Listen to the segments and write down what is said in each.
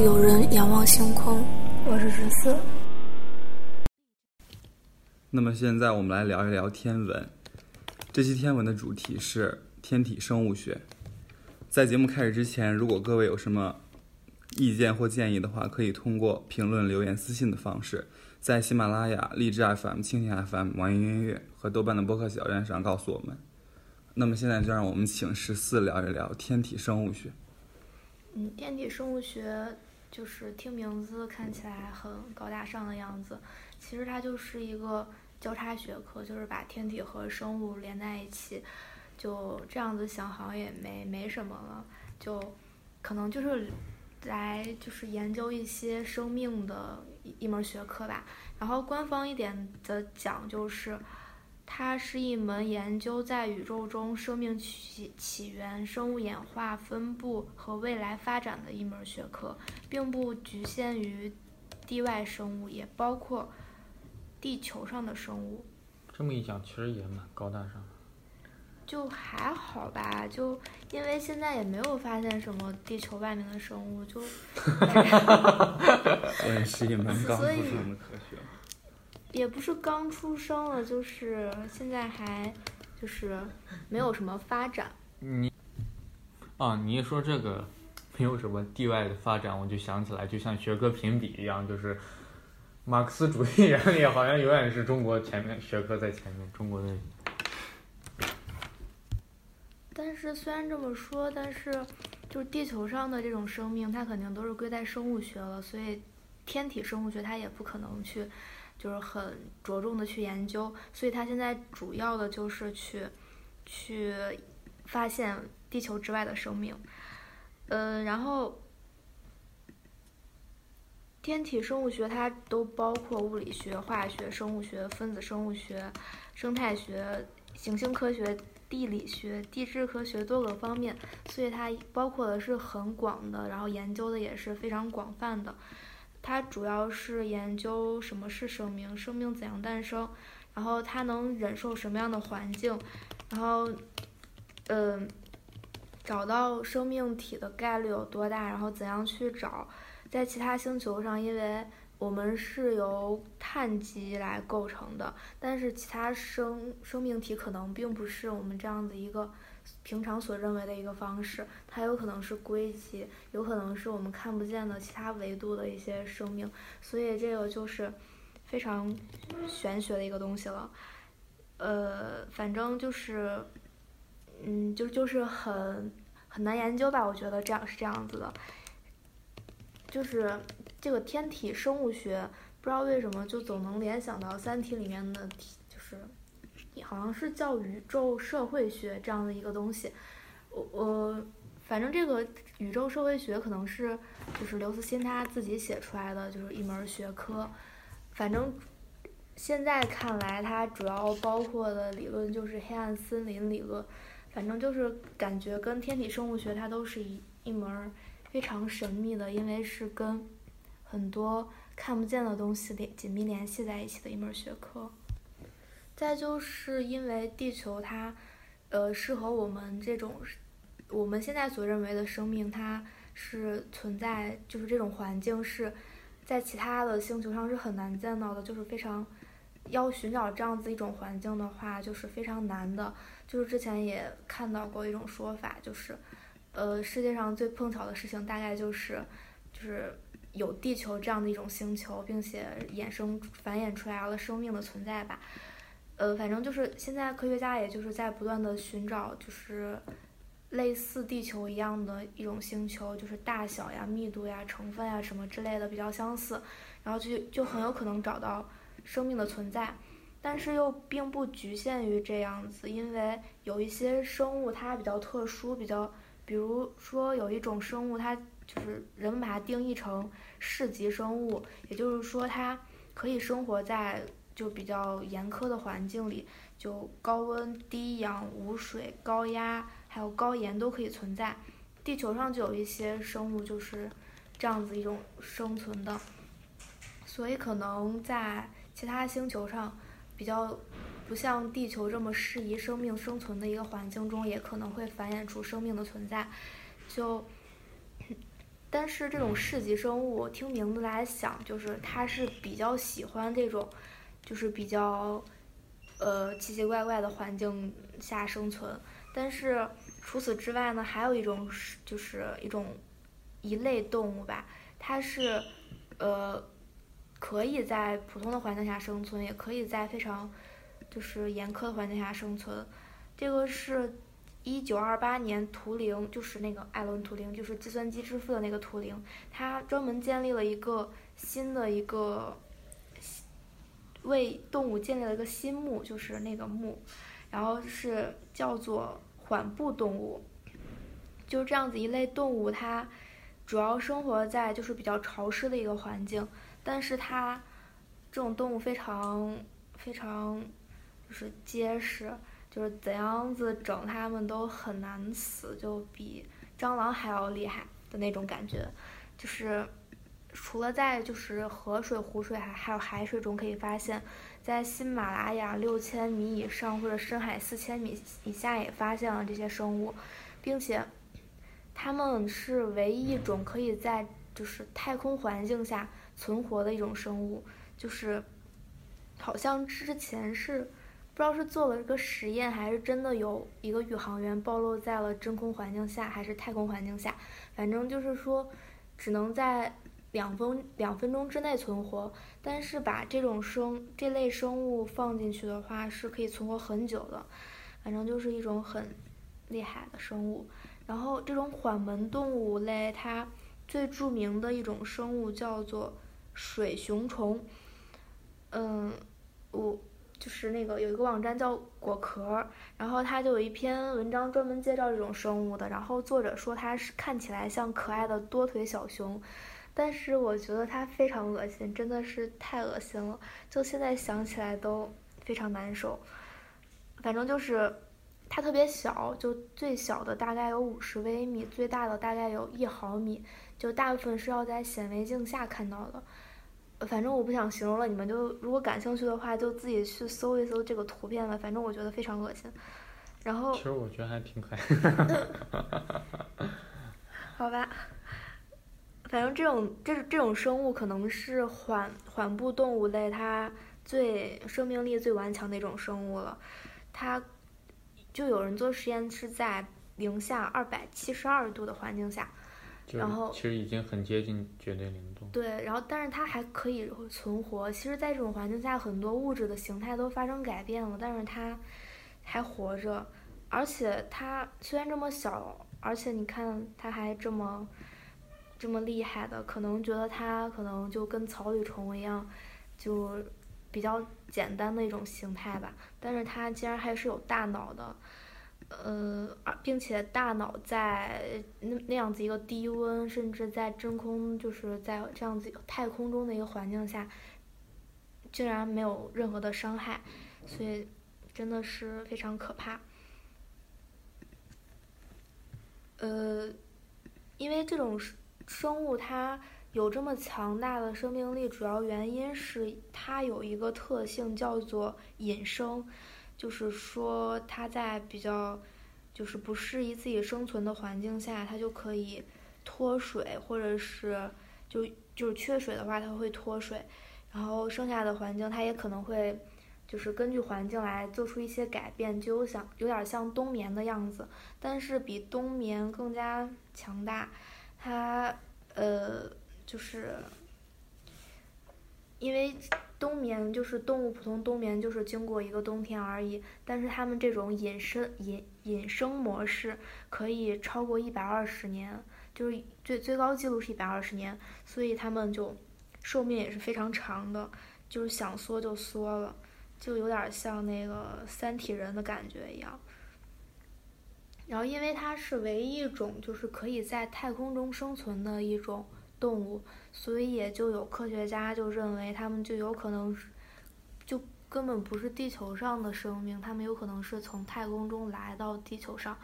有人仰望星空，我是十四。那么现在我们来聊一聊天文。这期天文的主题是天体生物学。在节目开始之前，如果各位有什么意见或建议的话，可以通过评论、留言、私信的方式，在喜马拉雅、荔枝 FM、蜻蜓 FM、网易音乐和豆瓣的播客小站上告诉我们。那么现在就让我们请十四聊一聊天体生物学。嗯，天体生物学就是听名字看起来很高大上的样子，其实它就是一个交叉学科，就是把天体和生物连在一起。就这样子想，好像也没没什么了，就可能就是来就是研究一些生命的一一门学科吧。然后官方一点的讲，就是。它是一门研究在宇宙中生命起起源、生物演化、分布和未来发展的一门学科，并不局限于地外生物，也包括地球上的生物。这么一讲，其实也蛮高大上。就还好吧，就因为现在也没有发现什么地球外面的生物，就。所以是一门刚出生的科学。也不是刚出生了，就是现在还就是没有什么发展。你啊，你一说这个没有什么地外的发展，我就想起来，就像学科评比一样，就是马克思主义原理好像永远是中国前面学科在前面，中国的。但是虽然这么说，但是就是地球上的这种生命，它肯定都是归在生物学了，所以天体生物学它也不可能去。就是很着重的去研究，所以他现在主要的就是去，去发现地球之外的生命，嗯，然后天体生物学它都包括物理学、化学、生物学、分子生物学、生态学、行星科学、地理学、地质科学多个方面，所以它包括的是很广的，然后研究的也是非常广泛的。它主要是研究什么是生命，生命怎样诞生，然后它能忍受什么样的环境，然后，嗯，找到生命体的概率有多大，然后怎样去找，在其他星球上，因为我们是由碳基来构成的，但是其他生生命体可能并不是我们这样的一个。平常所认为的一个方式，它有可能是硅基，有可能是我们看不见的其他维度的一些生命，所以这个就是非常玄学的一个东西了。呃，反正就是，嗯，就就是很很难研究吧，我觉得这样是这样子的。就是这个天体生物学，不知道为什么就总能联想到《三体》里面的，好像是叫宇宙社会学这样的一个东西，我我反正这个宇宙社会学可能是就是刘慈欣他自己写出来的，就是一门学科。反正现在看来，它主要包括的理论就是黑暗森林理论。反正就是感觉跟天体生物学它都是一一门非常神秘的，因为是跟很多看不见的东西联紧密联系在一起的一门学科。再就是因为地球它，呃，适合我们这种我们现在所认为的生命，它是存在，就是这种环境是在其他的星球上是很难见到的，就是非常要寻找这样子一种环境的话，就是非常难的。就是之前也看到过一种说法，就是呃，世界上最碰巧的事情大概就是就是有地球这样的一种星球，并且衍生繁衍出来了生命的存在吧。呃，反正就是现在科学家也就是在不断的寻找，就是类似地球一样的一种星球，就是大小呀、密度呀、成分呀什么之类的比较相似，然后就就很有可能找到生命的存在，但是又并不局限于这样子，因为有一些生物它比较特殊，比较，比如说有一种生物，它就是人们把它定义成市级生物，也就是说它可以生活在。就比较严苛的环境里，就高温、低氧、无水、高压，还有高盐都可以存在。地球上就有一些生物就是这样子一种生存的，所以可能在其他星球上，比较不像地球这么适宜生命生存的一个环境中，也可能会繁衍出生命的存在。就。但是这种市级生物，听名字来想，就是它是比较喜欢这种，就是比较，呃奇奇怪怪的环境下生存。但是除此之外呢，还有一种是，就是一种一类动物吧，它是，呃，可以在普通的环境下生存，也可以在非常，就是严苛的环境下生存。这个是。一九二八年，图灵就是那个艾伦·图灵，就是计算机之父的那个图灵，他专门建立了一个新的一个为动物建立了一个新目，就是那个目，然后是叫做缓步动物，就是这样子一类动物，它主要生活在就是比较潮湿的一个环境，但是它这种动物非常非常就是结实。就是怎样子整它们都很难死，就比蟑螂还要厉害的那种感觉。就是除了在就是河水、湖水还还有海水中可以发现，在喜马拉雅六千米以上或者深海四千米以下也发现了这些生物，并且它们是唯一一种可以在就是太空环境下存活的一种生物。就是好像之前是。不知道是做了这个实验，还是真的有一个宇航员暴露在了真空环境下，还是太空环境下，反正就是说，只能在两分两分钟之内存活。但是把这种生这类生物放进去的话，是可以存活很久的。反正就是一种很厉害的生物。然后这种缓门动物类，它最著名的一种生物叫做水熊虫。嗯，我。就是那个有一个网站叫果壳，然后它就有一篇文章专门介绍这种生物的。然后作者说它是看起来像可爱的多腿小熊，但是我觉得它非常恶心，真的是太恶心了，就现在想起来都非常难受。反正就是它特别小，就最小的大概有五十微米，最大的大概有一毫米，就大部分是要在显微镜下看到的。反正我不想形容了，你们就如果感兴趣的话，就自己去搜一搜这个图片吧。反正我觉得非常恶心。然后其实我觉得还挺可爱。好吧，反正这种这这种生物可能是缓缓步动物类它最生命力最顽强的一种生物了。它就有人做实验是在零下二百七十二度的环境下。然后其实已经很接近绝对零度。对，然后但是它还可以存活。其实，在这种环境下，很多物质的形态都发生改变了，但是它还活着。而且它虽然这么小，而且你看它还这么这么厉害的，可能觉得它可能就跟草履虫一样，就比较简单的一种形态吧。但是它竟然还是有大脑的。呃，并且大脑在那那样子一个低温，甚至在真空，就是在这样子太空中的一个环境下，竟然没有任何的伤害，所以真的是非常可怕。呃，因为这种生物它有这么强大的生命力，主要原因是它有一个特性叫做隐生。就是说，它在比较就是不适宜自己生存的环境下，它就可以脱水，或者是就就是缺水的话，它会脱水。然后剩下的环境，它也可能会就是根据环境来做出一些改变，就像有点像冬眠的样子，但是比冬眠更加强大。它呃就是因为。冬眠就是动物普通冬眠，就是经过一个冬天而已。但是它们这种隐身隐隐生模式可以超过一百二十年，就是最最高记录是一百二十年，所以它们就寿命也是非常长的，就是想缩就缩了，就有点像那个三体人的感觉一样。然后因为它是唯一一种就是可以在太空中生存的一种动物。所以也就有科学家就认为，他们就有可能，就根本不是地球上的生命，他们有可能是从太空中来到地球上，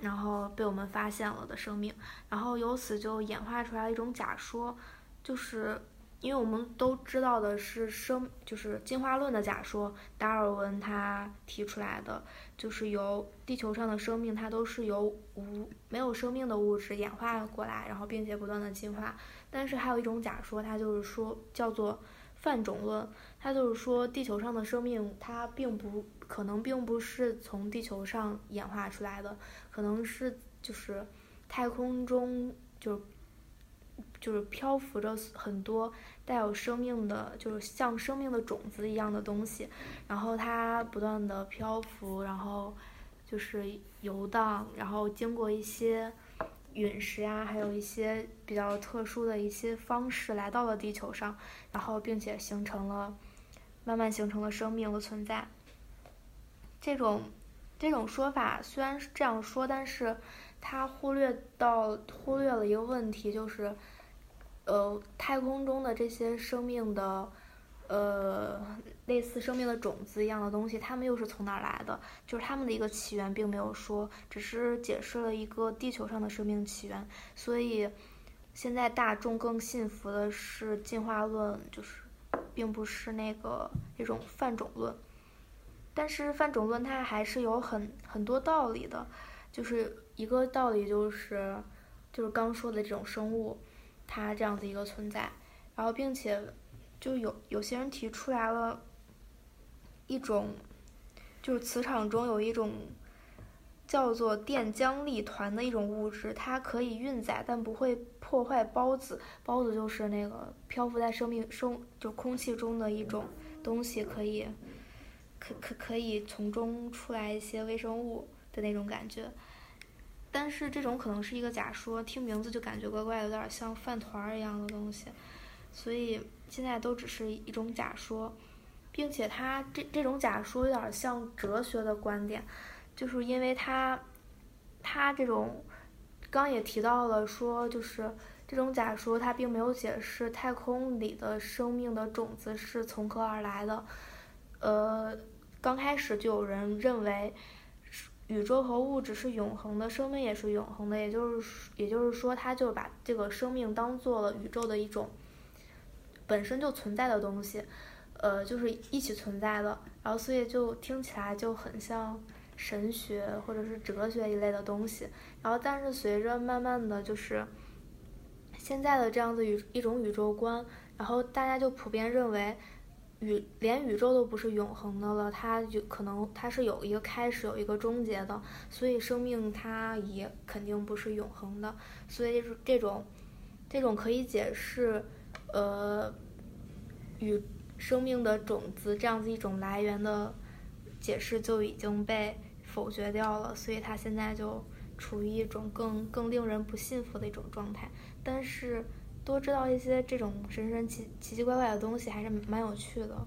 然后被我们发现了的生命，然后由此就演化出来一种假说，就是因为我们都知道的是生，就是进化论的假说，达尔文他提出来的，就是由地球上的生命，它都是由无没有生命的物质演化过来，然后并且不断的进化。但是还有一种假说，它就是说叫做泛种论，它就是说地球上的生命它并不可能并不是从地球上演化出来的，可能是就是太空中就。就是漂浮着很多带有生命的，就是像生命的种子一样的东西，然后它不断的漂浮，然后就是游荡，然后经过一些陨石呀，还有一些比较特殊的一些方式来到了地球上，然后并且形成了慢慢形成了生命的存在。这种这种说法虽然是这样说，但是它忽略到忽略了一个问题，就是。呃，太空中的这些生命的，呃，类似生命的种子一样的东西，它们又是从哪儿来的？就是它们的一个起源并没有说，只是解释了一个地球上的生命起源。所以，现在大众更信服的是进化论，就是并不是那个那种泛种论。但是泛种论它还是有很很多道理的，就是一个道理就是，就是刚说的这种生物。它这样的一个存在，然后并且就有有些人提出来了一种，就是磁场中有一种叫做电浆粒团的一种物质，它可以运载但不会破坏孢子。孢子就是那个漂浮在生命生就空气中的一种东西，可以可可可以从中出来一些微生物的那种感觉。但是这种可能是一个假说，听名字就感觉怪怪的，有点像饭团一样的东西，所以现在都只是一种假说，并且它这这种假说有点像哲学的观点，就是因为它，它这种，刚也提到了说，就是这种假说它并没有解释太空里的生命的种子是从何而来的，呃，刚开始就有人认为。宇宙和物质是永恒的，生命也是永恒的，也就是，也就是说，他就把这个生命当做了宇宙的一种本身就存在的东西，呃，就是一起存在的，然后所以就听起来就很像神学或者是哲学一类的东西，然后但是随着慢慢的就是现在的这样子宇一种宇宙观，然后大家就普遍认为。宇连宇宙都不是永恒的了，它就可能它是有一个开始，有一个终结的，所以生命它也肯定不是永恒的，所以这种，这种可以解释，呃，与生命的种子这样子一种来源的解释就已经被否决掉了，所以它现在就处于一种更更令人不信服的一种状态，但是。多知道一些这种神神奇奇奇怪怪的东西，还是蛮有趣的。